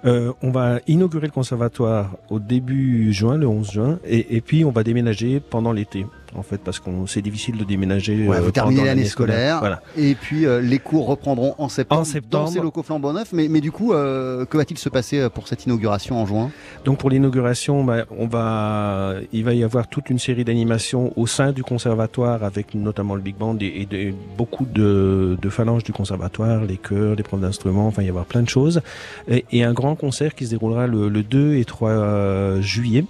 Euh, On va inaugurer le conservatoire au début juin, le 11 juin, et puis on va déménager pendant l'été en fait, parce qu'on c'est difficile de déménager. Ouais, euh, vous terminez l'année scolaire, scolaire. Voilà. et puis euh, les cours reprendront en septembre, en septembre. dans ces locaux flambant neufs. Mais, mais du coup, euh, que va-t-il se passer pour cette inauguration en juin? Donc pour l'inauguration, bah, on va, il va y avoir toute une série d'animations au sein du conservatoire, avec notamment le big band et, et de, beaucoup de, de, phalanges du conservatoire, les chœurs, les profs d'instruments. Enfin, il va y avoir plein de choses, et, et, un grand concert qui se déroulera le, le 2 et 3 juillet.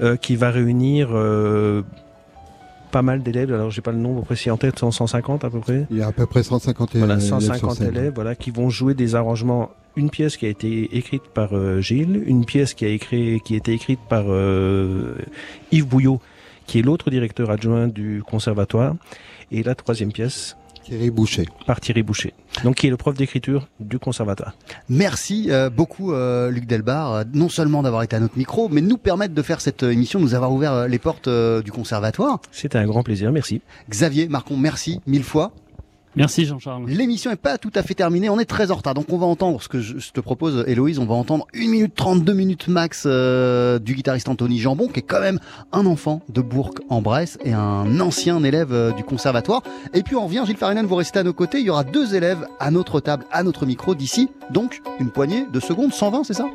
euh, qui va réunir euh, pas mal d'élèves. Alors, j'ai pas le nombre précis en tête, 150 à peu près. Il y a à peu près 150 Voilà, élèves sur 150 scène. élèves, voilà, qui vont jouer des arrangements. Une pièce qui a été écrite par euh, Gilles, une pièce qui a écrit, qui a été écrite par euh, Yves Bouillot, qui est l'autre directeur adjoint du conservatoire, et la troisième pièce Thierry Boucher. par Thierry Boucher, donc qui est le prof d'écriture du conservatoire. Merci euh, beaucoup euh, Luc Delbar, euh, non seulement d'avoir été à notre micro, mais de nous permettre de faire cette émission, de nous avoir ouvert les portes du conservatoire. C'était un grand plaisir, merci. Xavier Marcon, merci mille fois. Merci Jean-Charles. L'émission n'est pas tout à fait terminée, on est très en retard, donc on va entendre ce que je, te propose, Héloïse, on va entendre 1 minute 32 minutes max euh, du guitariste Anthony Jambon, qui est quand même un enfant de Bourg-en-Bresse et un ancien élève euh, du conservatoire. Et puis on revient, Gilles Farinen, vous restez à nos côtés, il y aura deux élèves à notre table, à notre micro d'ici, donc une poignée de secondes, 120, c'est ça?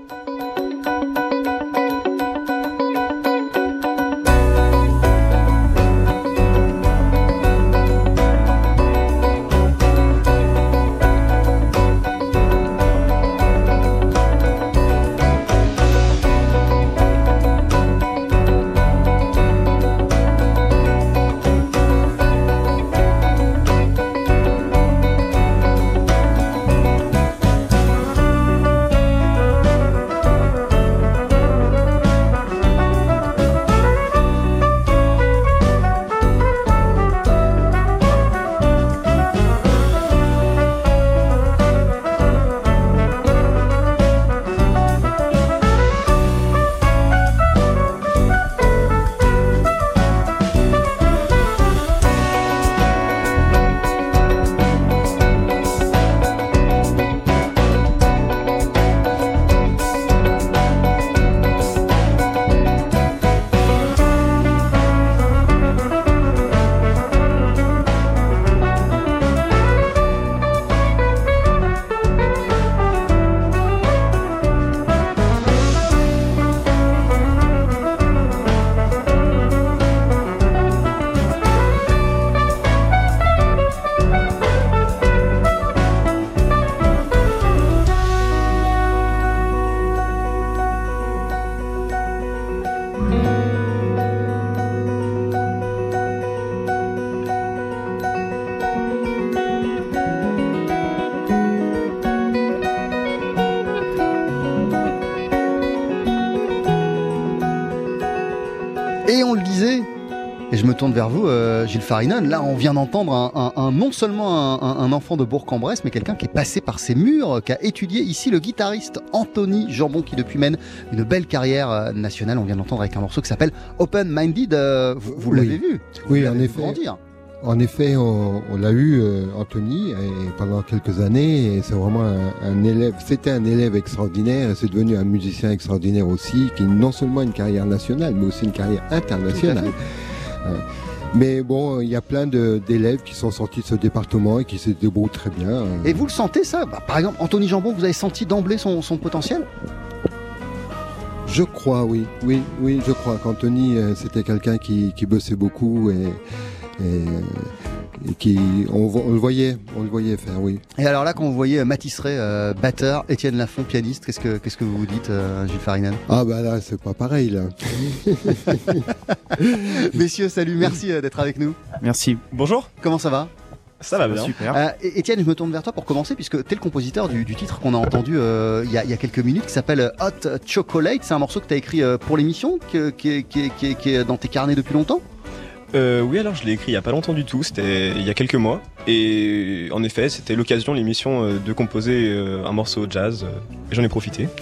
Tourne vers vous, euh, Gilles Farinen, là on vient d'entendre un, un- un- non seulement un, enfant de Bourg-en-Bresse, mais quelqu'un qui est passé par ces murs, qui a étudié ici le guitariste Anthony Jambon, qui depuis mène une belle carrière euh, nationale. On vient d'entendre avec un morceau qui s'appelle Open Minded. euh, vous vous Oui. l'avez vu Vous Oui, en effet. grandir. En effet, on, on l'a eu, euh, Anthony, et pendant quelques années, c'est vraiment un, un élève, c'était un élève extraordinaire, et c'est devenu un musicien extraordinaire aussi, qui non seulement une carrière nationale, mais aussi une carrière internationale. Euh, mais bon, il y a plein d'élèves qui sont sortis de ce département et qui se débrouillent très bien. euh. Et vous le sentez ça? Bah, Par exemple, Anthony Jambon, vous avez senti d'emblée son, son potentiel? Je crois, oui, oui, oui, je crois qu'Anthony, euh, c'était quelqu'un qui, qui bossait beaucoup et, et, et qui, on, le voyait, on le voyait faire, oui. Et alors là, quand vous voyez euh, Mathis Ray, euh, batteur, Étienne Lafont, pianiste, qu'est-ce que, qu'est-ce que vous vous dites, euh, Gilles Farinen? Ah bah là, c'est pas pareil là. Messieurs, salut, merci d'être avec nous. Merci. Bonjour. Comment ça va? Ça va bien. Super. Euh, Étienne, je me tourne vers toi pour commencer, puisque tu es le compositeur du, du titre qu'on a entendu euh, il y, a, il y a quelques minutes, qui s'appelle Hot Chocolate. C'est un morceau que tu as écrit euh, pour l'émission, qui est dans tes carnets depuis longtemps? Euh, oui, alors je l'ai écrit il y a pas longtemps du tout, c'était il y a quelques mois. Et en effet, c'était l'occasion, l'émission, euh, de composer euh, un morceau jazz. et j'en ai profité.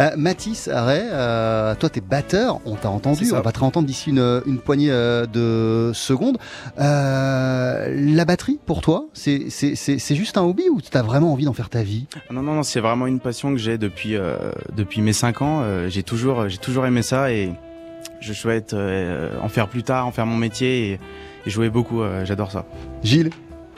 Euh, Mathis Ray, euh, toi t'es batteur, on t'a entendu, on va te réentendre d'ici une, une poignée euh, de secondes. Euh, la batterie, pour toi, c'est c'est- c'est- c'est juste un hobby ou t'as vraiment envie d'en faire ta vie? Ah Non, non, non, c'est vraiment une passion que j'ai depuis, euh, depuis mes 5 ans. Euh, j'ai toujours, j'ai toujours aimé ça et je souhaite euh, en faire plus tard, en faire mon métier et, jouer beaucoup. euh, J'adore ça. Gilles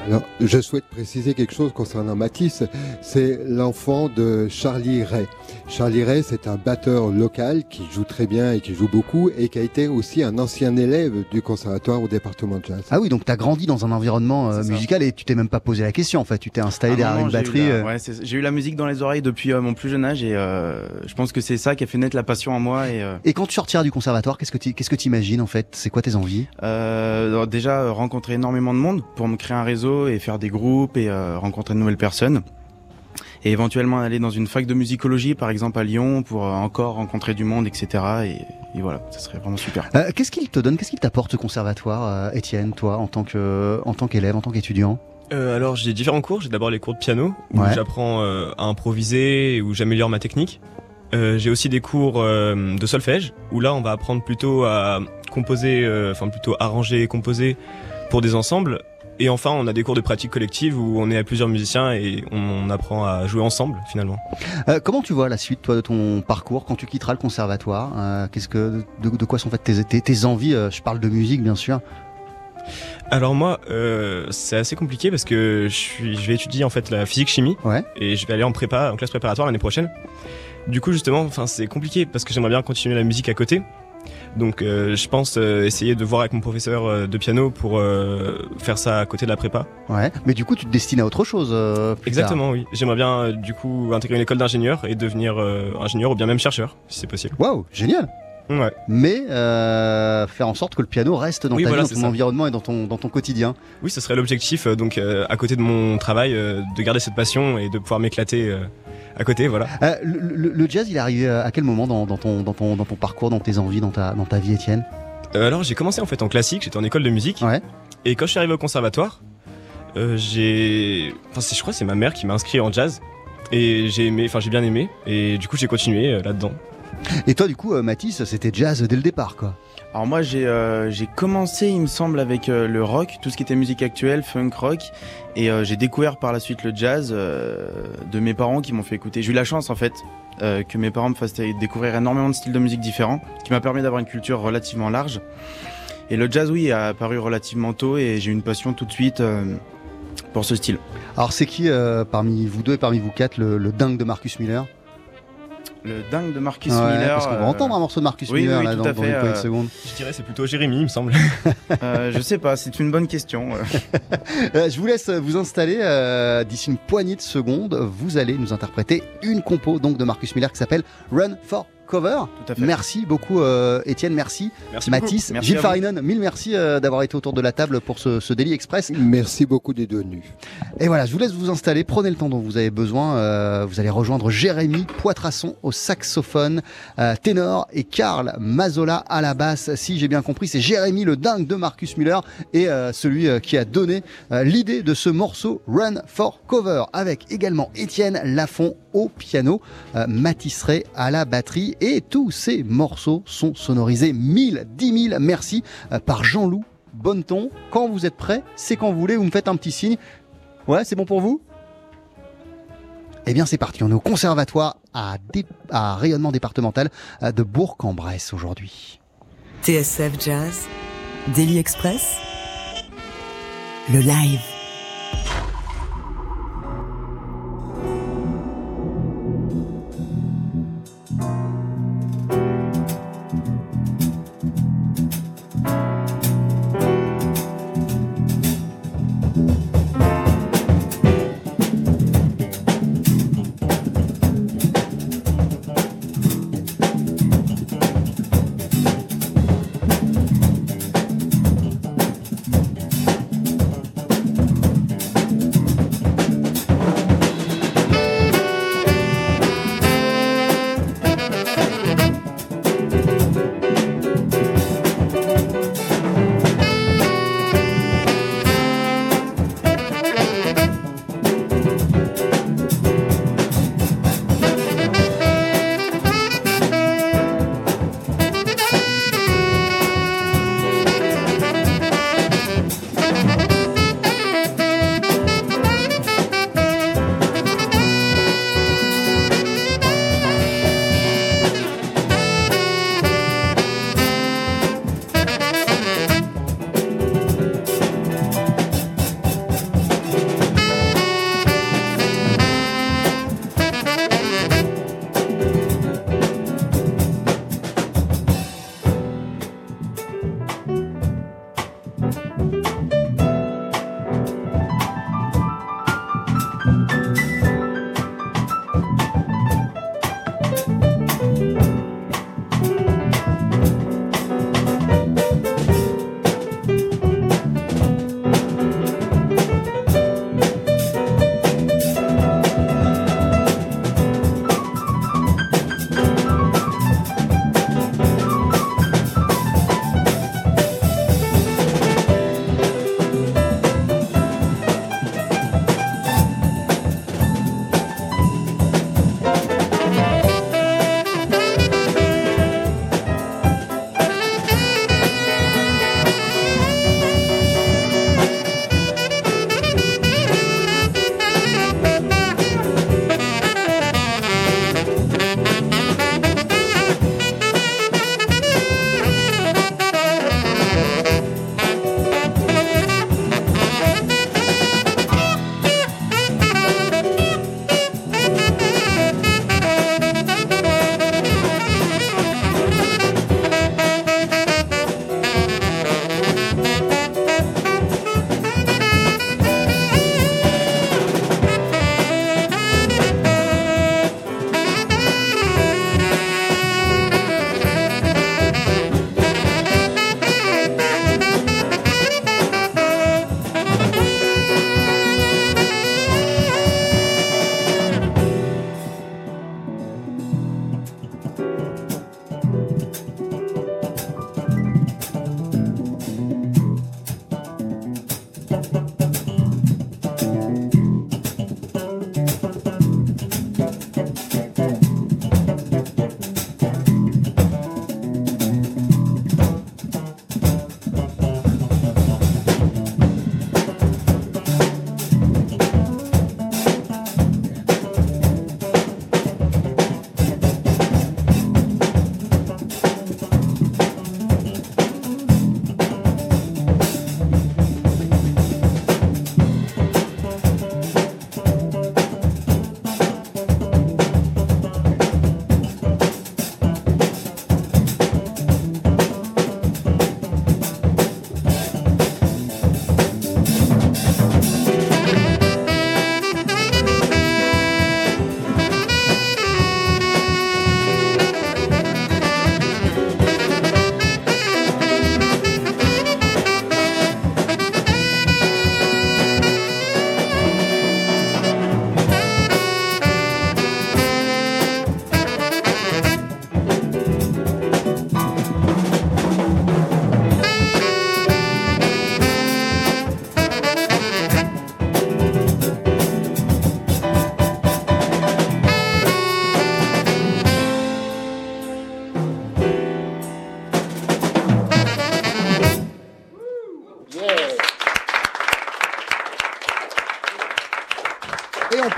Alors, je souhaite préciser quelque chose concernant Matisse. C'est l'enfant de Charlie Ray. Charlie Ray, c'est un batteur local qui joue très bien et qui joue beaucoup et qui a été aussi un ancien élève du conservatoire au département de jazz. Ah oui, donc tu as grandi dans un environnement euh, musical et tu t'es même pas posé la question en fait. Tu t'es installé Ah derrière non, une j'ai eu batterie. la- euh. ouais, j'ai eu la musique dans les oreilles depuis euh, mon plus jeune âge et euh, je pense que c'est ça qui a fait naître la passion en moi. Et, euh, Et quand tu sortiras du conservatoire, qu'est-ce que tu qu'est-ce que tu imagines en fait? C'est quoi tes envies? Euh, alors déjà rencontrer énormément de monde pour me créer un réseau et faire des groupes et euh, rencontrer de nouvelles personnes. Et éventuellement aller dans une fac de musicologie, par exemple à Lyon, pour euh, encore rencontrer du monde, etc. Et, et voilà, ça serait vraiment super. Euh, Qu'est-ce qu'il te donne Qu'est-ce qu'il t'apporte ce conservatoire, euh, Étienne, toi, en tant que en tant qu'élève, en tant qu'étudiant? Euh, alors j'ai différents cours. J'ai d'abord les cours de piano où Ouais. j'apprends euh, à improviser, où j'améliore ma technique. Euh, j'ai aussi des cours euh, de solfège où là on va apprendre plutôt à composer, euh, enfin plutôt arranger et composer pour des ensembles. Et enfin on a des cours de pratique collective où on est à plusieurs musiciens et on, apprend à jouer ensemble finalement. Euh, Comment tu vois la suite, toi, de ton parcours quand tu quitteras le conservatoire? Euh, Qu'est-ce que de, de quoi sont faites tes, tes, tes envies? Euh, Je parle de musique, bien sûr. Alors moi, euh, c'est assez compliqué parce que je, suis, je vais étudier en fait la physique chimie et je vais aller en prépa, en classe préparatoire l'année prochaine. Du coup, justement, enfin c'est compliqué parce que j'aimerais bien continuer la musique à côté. Donc, euh, je pense euh, essayer de voir avec mon professeur euh, de piano pour faire ça à côté de la prépa. Ouais. Mais du coup, tu te destines à autre chose. plus Exactement, oui. J'aimerais bien du coup intégrer une école d'ingénieur et devenir ingénieur ou bien même chercheur, si c'est possible. Waouh, génial. Ouais. Mais euh, faire en sorte que le piano reste dans Oui, ta voilà, vie, dans c'est ton ça. environnement et dans ton dans ton quotidien. Oui, ce serait l'objectif, donc euh, à côté de mon travail, euh, de garder cette passion et de pouvoir m'éclater à côté, voilà. Euh, le, jazz, il est arrivé à quel moment dans, dans ton dans ton dans ton parcours, dans tes envies, dans ta dans ta vie, Étienne Euh, alors j'ai commencé en fait en classique, j'étais en école de musique. Et quand je suis arrivé au conservatoire, euh, j'ai, enfin je crois que c'est ma mère qui m'a inscrit en jazz et j'ai aimé, enfin j'ai bien aimé et du coup j'ai continué là-dedans. Et toi, du coup, Mathis, c'était jazz dès le départ, quoi. Alors moi j'ai euh, commencé il me semble avec euh, le rock, tout ce qui était musique actuelle, funk rock et euh, j'ai découvert par la suite le jazz euh, de mes parents qui m'ont fait écouter. J'ai eu la chance en fait que mes parents me fassent découvrir énormément de styles de musique différents qui m'a permis d'avoir une culture relativement large. Et le jazz oui a apparu relativement tôt et j'ai eu une passion tout de suite pour ce style. Alors, c'est qui parmi vous deux et parmi vous quatre le, le dingue de Marcus Miller? Le dingue de Marcus Ouais, Miller. Parce qu'on va euh, entendre un morceau de Marcus oui, Miller oui, là, dans, dans fait, une poignée de euh, secondes. Je dirais c'est plutôt Jérémy, il me semble. Euh, je sais pas, c'est une bonne question. Euh, je vous laisse vous installer euh, d'ici une poignée de secondes. Vous allez nous interpréter une compo donc de Marcus Miller qui s'appelle Run for Cover. Tout à fait. Merci beaucoup euh, Étienne, merci, Merci Mathis. Merci Gilles. Farinen, mille merci euh, d'avoir été autour de la table pour ce, ce Daily Express. Merci beaucoup d'être venu. Et voilà, je vous laisse vous installer, prenez le temps dont vous avez besoin. Euh, vous allez rejoindre Jérémy Poitrasson au saxophone, euh, ténor et Karl Mazola à la basse. Si j'ai bien compris, c'est Jérémy le dingue de Marcus Muller et euh, celui euh, qui a donné euh, l'idée de ce morceau Run for Cover avec également Étienne Lafont au piano, euh, Mathis Ray à la batterie et tous ces morceaux sont sonorisés 1000, 10 000 merci euh, par Jean-Loup Bonneton. Quand vous êtes prêts, c'est quand vous voulez, vous me faites un petit signe. Ouais, c'est bon pour vous? Eh bien, c'est parti. On est au conservatoire à, rayonnement départemental euh, de Bourg-en-Bresse aujourd'hui. TSF Jazz, Daily Express, le live.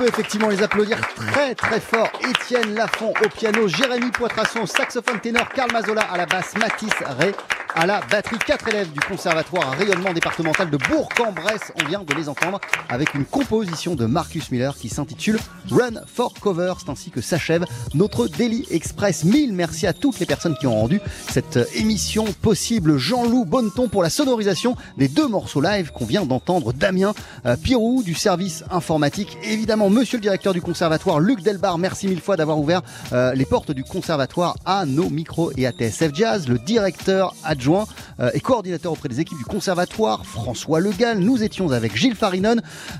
Effectivement les applaudir très très fort. Étienne Lafont au piano, Jérémy Poitrasson saxophone ténor, Karl Mazola à la basse, Mathis Ray à la batterie. Quatre élèves du conservatoire rayonnement départemental de Bourg-en-Bresse. On vient de les entendre avec une composition de Marcus Miller qui s'intitule Run for Cover. C'est ainsi que s'achève notre Daily Express. Mille merci à toutes les personnes qui ont rendu cette émission possible. Jean-Loup Bonneton pour la sonorisation des deux morceaux live qu'on vient d'entendre. Damien euh, Pirou du service informatique. Évidemment, monsieur le directeur du conservatoire, Luc Delbar, merci mille fois d'avoir ouvert euh, les portes du conservatoire à nos micros et à TSF Jazz. Le directeur adjoint euh, et coordinateur auprès des équipes du conservatoire, François Legal. Nous étions avec Gilles Farinon,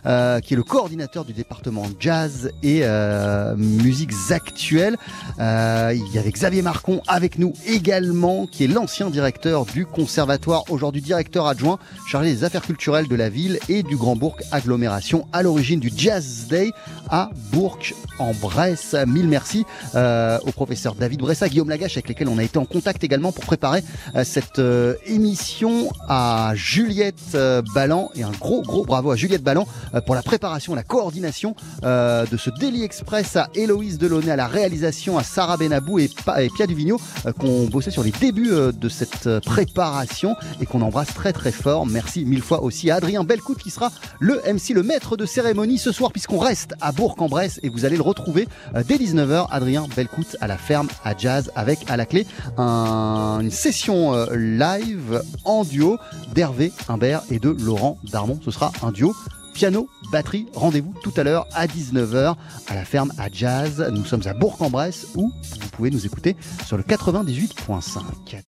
euh, qui est le coordinateur du département jazz et euh, musiques actuelles. il y avait Xavier Marcon avec nous également, qui est l'ancien directeur du conservatoire, aujourd'hui directeur adjoint chargé des affaires culturelles de la ville et du Grand Bourg agglomération à l'origine du Jazz Day à Bourg en Bresse. Mille merci au professeur David Bressa, Guillaume Lagache avec lesquels on a été en contact également pour préparer cette euh, émission à Juliette euh, Ballan et un gros gros bravo à Juliette Ballan euh, pour la préparation, la coordination de ce Daily Express à Héloïse Delaunay à la réalisation, à Sarah Benabou et, Pia Duvigno qu'on bossait sur les débuts de cette préparation et qu'on embrasse très très fort. Merci mille fois aussi à Adrien Belcout qui sera le MC, le maître de cérémonie ce soir puisqu'on reste à Bourg-en-Bresse et vous allez le retrouver dès 19h. Adrien Belcout à la ferme à jazz avec à la clé une session live en duo d'Hervé Humbert et de Laurent Darmon. Ce sera un duo piano, batterie. Rendez-vous tout à l'heure à 19h à la ferme à Jazz. Nous sommes à Bourg-en-Bresse où vous pouvez nous écouter sur le 98.5.